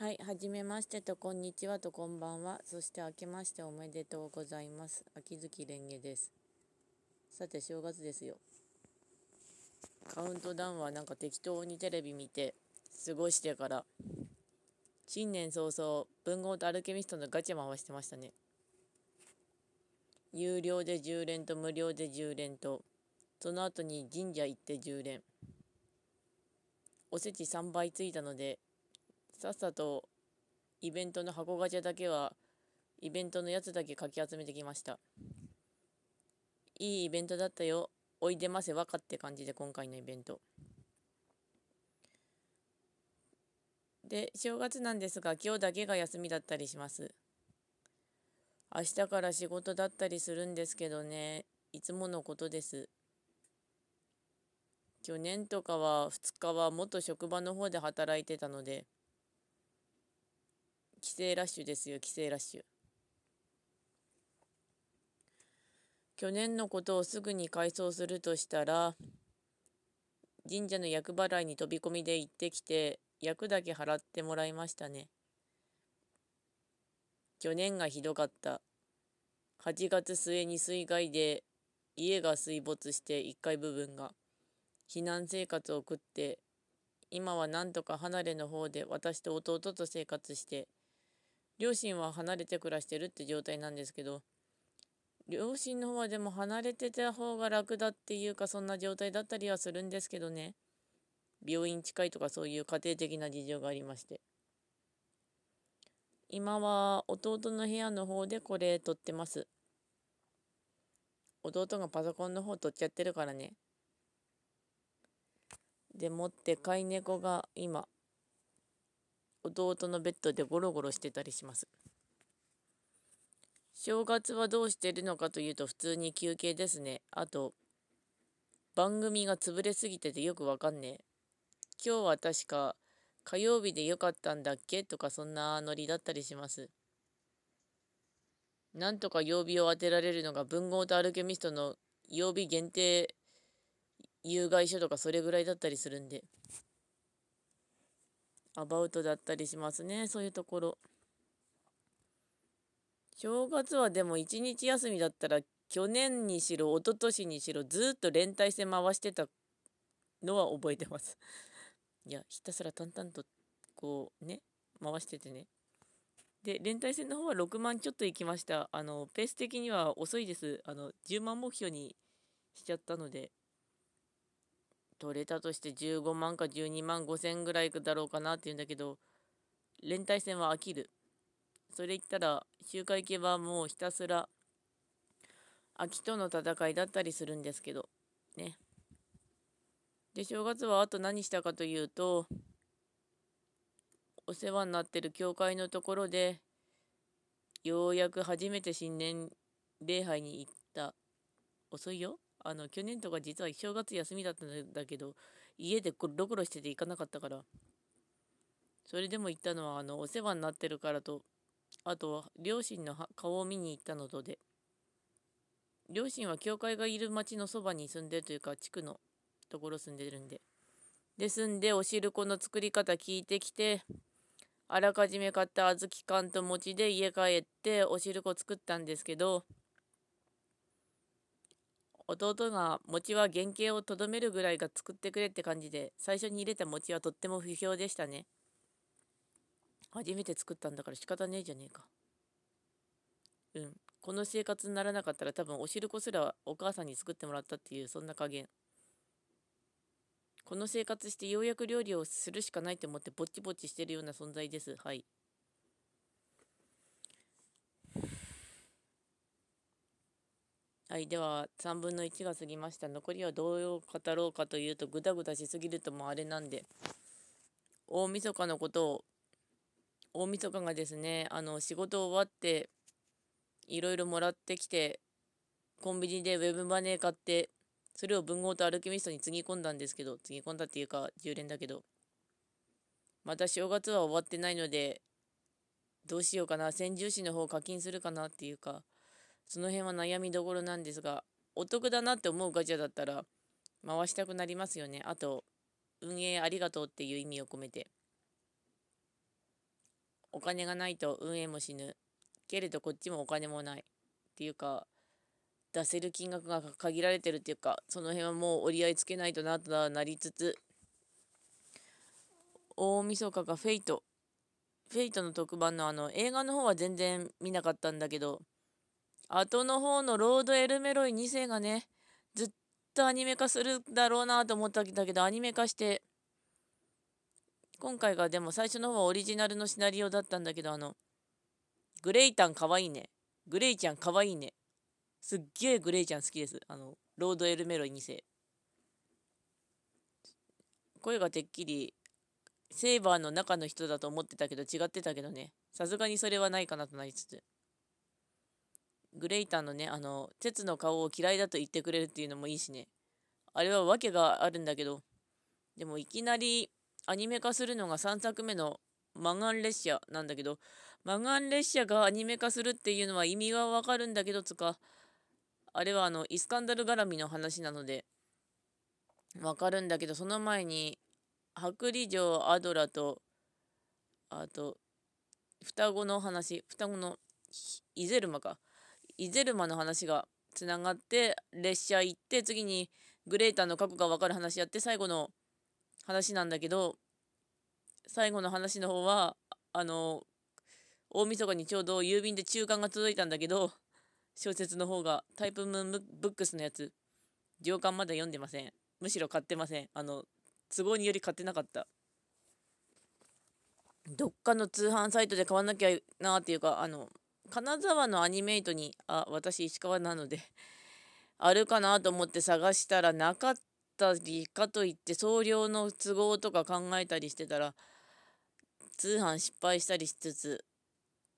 はい、はじめましてと、こんにちはと、こんばんは。そして明けましておめでとうございます。秋月蓮華です。さて、正月ですよ。カウントダウンはなんか適当にテレビ見て過ごしてから、新年早々、文豪とアルケミストのガチャ回してましたね。有料で10連と無料で10連と、その後に神社行って10連。おせち3倍ついたので、さっさとイベントの箱ガチャだけはイベントのやつだけかき集めてきました。いいイベントだったよ。おいでませわかって感じで今回のイベント。で正月なんですが今日だけが休みだったりします。明日から仕事だったりするんですけどね。いつものことです。去年とかは2日は元職場の方で働いてたので帰省ラッシュですよ帰省ラッシュ。去年のことをすぐに回想するとしたら神社の厄払いに飛び込みで行ってきて役だけ払ってもらいましたね。去年がひどかった。8月末に水害で家が水没して1階部分が避難生活を送って今はなんとか離れの方で私と弟と生活して両親は離れて暮らしてるって状態なんですけど両親の方はでも離れてた方が楽だっていうかそんな状態だったりはするんですけどね。病院近いとかそういう家庭的な事情がありまして。今は弟の部屋の方でこれ撮ってます。弟がパソコンの方撮っちゃってるからね。でもって飼い猫が今弟のベッドでゴロゴロしてたりします。正月はどうしてるのかというと普通に休憩ですね。あと、番組が潰れすぎててよくわかんねえ。今日は確か火曜日でよかったんだっけ？とかそんなノリだったりします。なんとか曜日を当てられるのが文豪とアルケミストの曜日限定有害書とかそれぐらいだったりするんで。アバウトだったりしますねそういうところ。正月はでも一日休みだったら去年にしろ一昨年にしろずっと連帯して回してたのは覚えてます。いやひたすら淡々とこうね回しててね。で連帯戦の方は6万ちょっと行きました。あのペース的には遅いです。あの10万目標にしちゃったので。取れたとして15万か12万5千ぐらいだろうかなって言うんだけど、連帯戦は飽きる。それ言ったら、周回系はもうひたすら、秋との戦いだったりするんですけど、ね。で、正月はあと何したかというと、お世話になってる教会のところで、ようやく初めて新年礼拝に行った。遅いよあの、去年とか実は正月休みだったんだけど、家でゴロゴロしてて行かなかったから、それでも行ったのは、あの、お世話になってるからと、あと、両親の顔を見に行ったのとで、両親は教会がいる町のそばに住んでるというか、地区のところ住んでるんで。で、住んで、お汁粉の作り方聞いてきて、あらかじめ買った小豆缶と餅で家帰ってお汁粉作ったんですけど、弟が餅は原型をとどめるぐらいが作ってくれって感じで最初に入れた餅はとっても不評でしたね。初めて作ったんだから仕方ねえじゃねえか。うん。この生活にならなかったら多分お汁粉すらお母さんに作ってもらったっていうそんな加減。この生活してようやく料理をするしかないと思ってぼっちぼっちしてるような存在です。はい。はい、では3分の1が過ぎました。残りはどう語ろうかというと、ぐだぐだしすぎるともあれなんで、大晦日のことを、大晦日がですね、あの、仕事終わって、いろいろもらってきて、コンビニでウェブマネー買って、それを文豪とアルケミストにつぎ込んだんですけど、つぎ込んだっていうか、10連だけど、また正月は終わってないので、どうしようかな、先住士の方課金するかなっていうか、その辺は悩みどころなんですが、お得だなって思うガチャだったら、回したくなりますよね。あと、運営ありがとうっていう意味を込めて。お金がないと運営も死ぬけれどこっちもお金もないっていうか出せる金額が限られてるっていうかその辺はもう折り合いつけないとなとはなりつつ大晦日がフェイトフェイトの特番のあの映画の方は全然見なかったんだけど後の方のロード・エルメロイ2世がねずっとアニメ化するだろうなと思ったんだけどアニメ化して今回がでも最初の方はオリジナルのシナリオだったんだけどあのグレイタンかわいいね。グレイちゃんかわいいね。すっげえグレイちゃん好きです。あのロード・エルメロイ2世。声がてっきりセーバーの中の人だと思ってたけど違ってたけどね。さすがにそれはないかなとなりつつ。グレイターのねあの鉄の顔を嫌いだと言ってくれるっていうのもいいしね。あれは訳があるんだけどでもいきなりアニメ化するのが3作目のマガン列車なんだけどマガン列車がアニメ化するっていうのは意味がわかるんだけどつかあれはあのイスカンダル絡みの話なのでわかるんだけどその前に白里城アドラとあと双子の話双子のイゼルマか。イゼルマの話がつながって列車行って次にグレーターの過去が分かる話やって最後の話なんだけど最後の話の方はあの大晦日にちょうど郵便で中間が届いたんだけど小説の方がタイプムーンブックスのやつ。上巻まだ読んでません。むしろ買ってません。あの都合により買ってなかった。どっかの通販サイトで買わなきゃなっていうかあの金沢のアニメイトにあ私石川なので あるかなと思って探したらなかったりかといって送料の都合とか考えたりしてたら通販失敗したりしつつ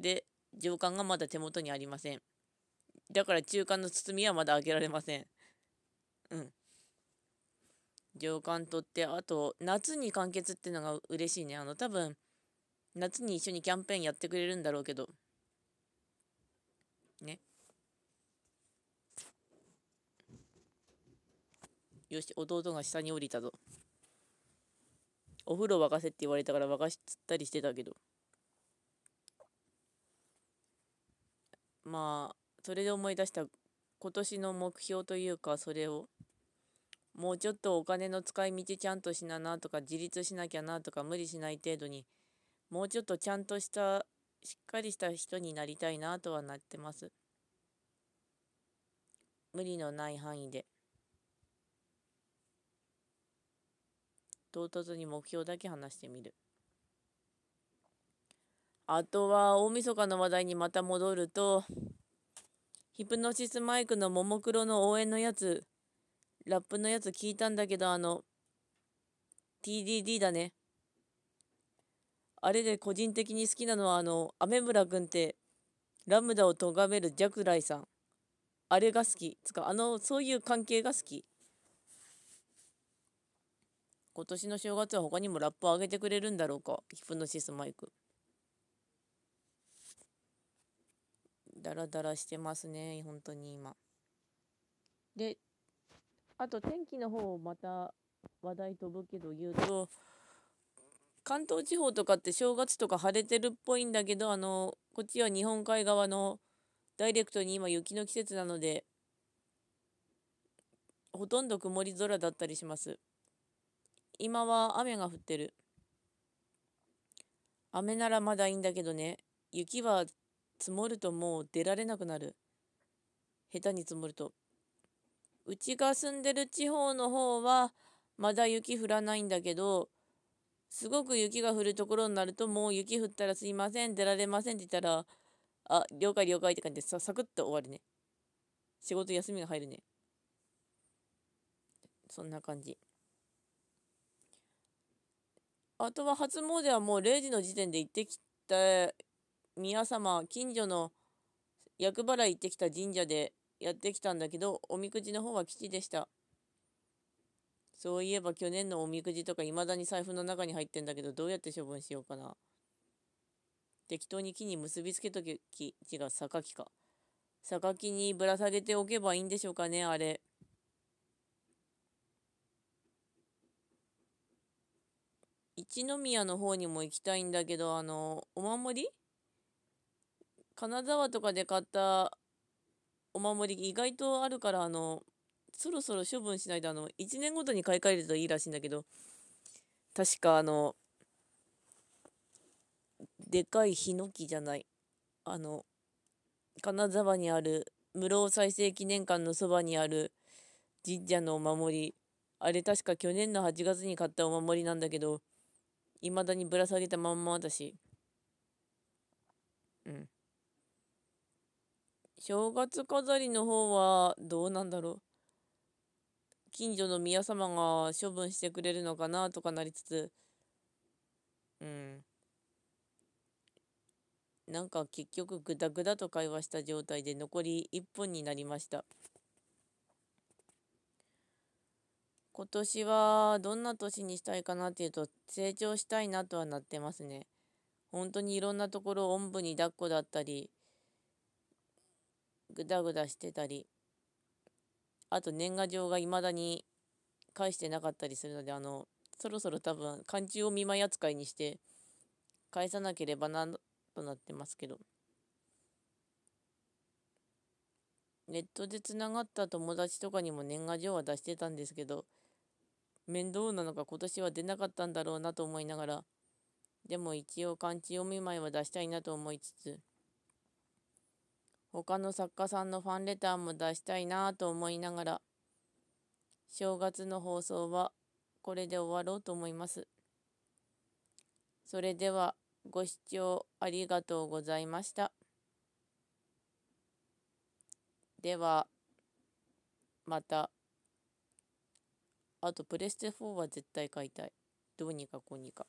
で上巻がまだ手元にありません。だから中間の包みはまだ開けられません。うん。上巻取ってあと夏に完結ってのが嬉しいね。あの多分夏に一緒にキャンペーンやってくれるんだろうけど。ね。よし弟が下に降りたぞ。お風呂沸かせって言われたから沸かしつったりしてたけど。まあそれで思い出した。今年の目標というかそれを。もうちょっとお金の使い道ちゃんとしななとか自立しなきゃなとか無理しない程度に。もうちょっとちゃんとしたしっかりした人になりたいなとはなってます。無理のない範囲で。唐突に目標だけ話してみる。あとは大晦日の話題にまた戻るとヒプノシスマイクのももクロの応援のやつラップのやつ聞いたんだけど、あの、TDD だね。あれで個人的に好きなのは、あの、雨村くんって、ラムダを咎めるジャクライさん。あれが好き。つか、あの、そういう関係が好き。今年の正月は他にもラップを上げてくれるんだろうか。ヒプノシスマイク。ダラダラしてますね、本当に今。で、あと天気の方また話題飛ぶけど言うと関東地方とかって正月とか晴れてるっぽいんだけどあのこっちは日本海側のダイレクトに今雪の季節なのでほとんど曇り空だったりします。今は雨が降ってる。雨ならまだいいんだけどね。雪は積もるともう出られなくなる。下手に積もると。うちが住んでる地方の方はまだ雪降らないんだけどすごく雪が降るところになるともう雪降ったらすいません出られませんって言ったらあ了解了解って感じでさサクッと終わるね。仕事休みが入るね。そんな感じ。あとは初詣はもう0時の時点で行ってきた宮様近所の厄払い行ってきた神社でやってきたんだけど、おみくじの方は吉でした。そういえば去年のおみくじとか未だに財布の中に入ってんだけど、どうやって処分しようかな。適当に木に結びつけとき、違う、榊か。榊にぶら下げておけばいいんでしょうかね、あれ。一宮の方にも行きたいんだけど、あの、お守り？金沢とかで買ったお守り意外とあるから、あの、そろそろ処分しないと、あの、1年ごとに買い替えるといいらしいんだけど、確かあの、でかいヒノキじゃない。あの、金沢にある室生再生記念館のそばにある神社のお守り。あれ確か去年の8月に買ったお守りなんだけど、未だにぶら下げたまんまだし。うん。正月飾りの方はどうなんだろう。近所の宮様が処分してくれるのかなとかなりつつ、うん。なんか結局グダグダと会話した状態で残り1分になりました。今年はどんな年にしたいかなっていうと成長したいなとはなってますね。本当にいろんなところおんぶに抱っこだったり、ぐだぐだしてたり、あと年賀状が未だに返してなかったりするので、あの、そろそろ多分漢字を見舞い扱いにして返さなければなとなってますけど。ネットでつながった友達とかにも年賀状は出してたんですけど、面倒なのか今年は出なかったんだろうなと思いながら、でも一応漢字読み前は出したいなと思いつつ、他の作家さんのファンレターも出したいなぁと思いながら、正月の放送はこれで終わろうと思います。それでは。ご視聴ありがとうございました。では、また。あと、プレステ4は絶対買いたい。どうにかこうにか。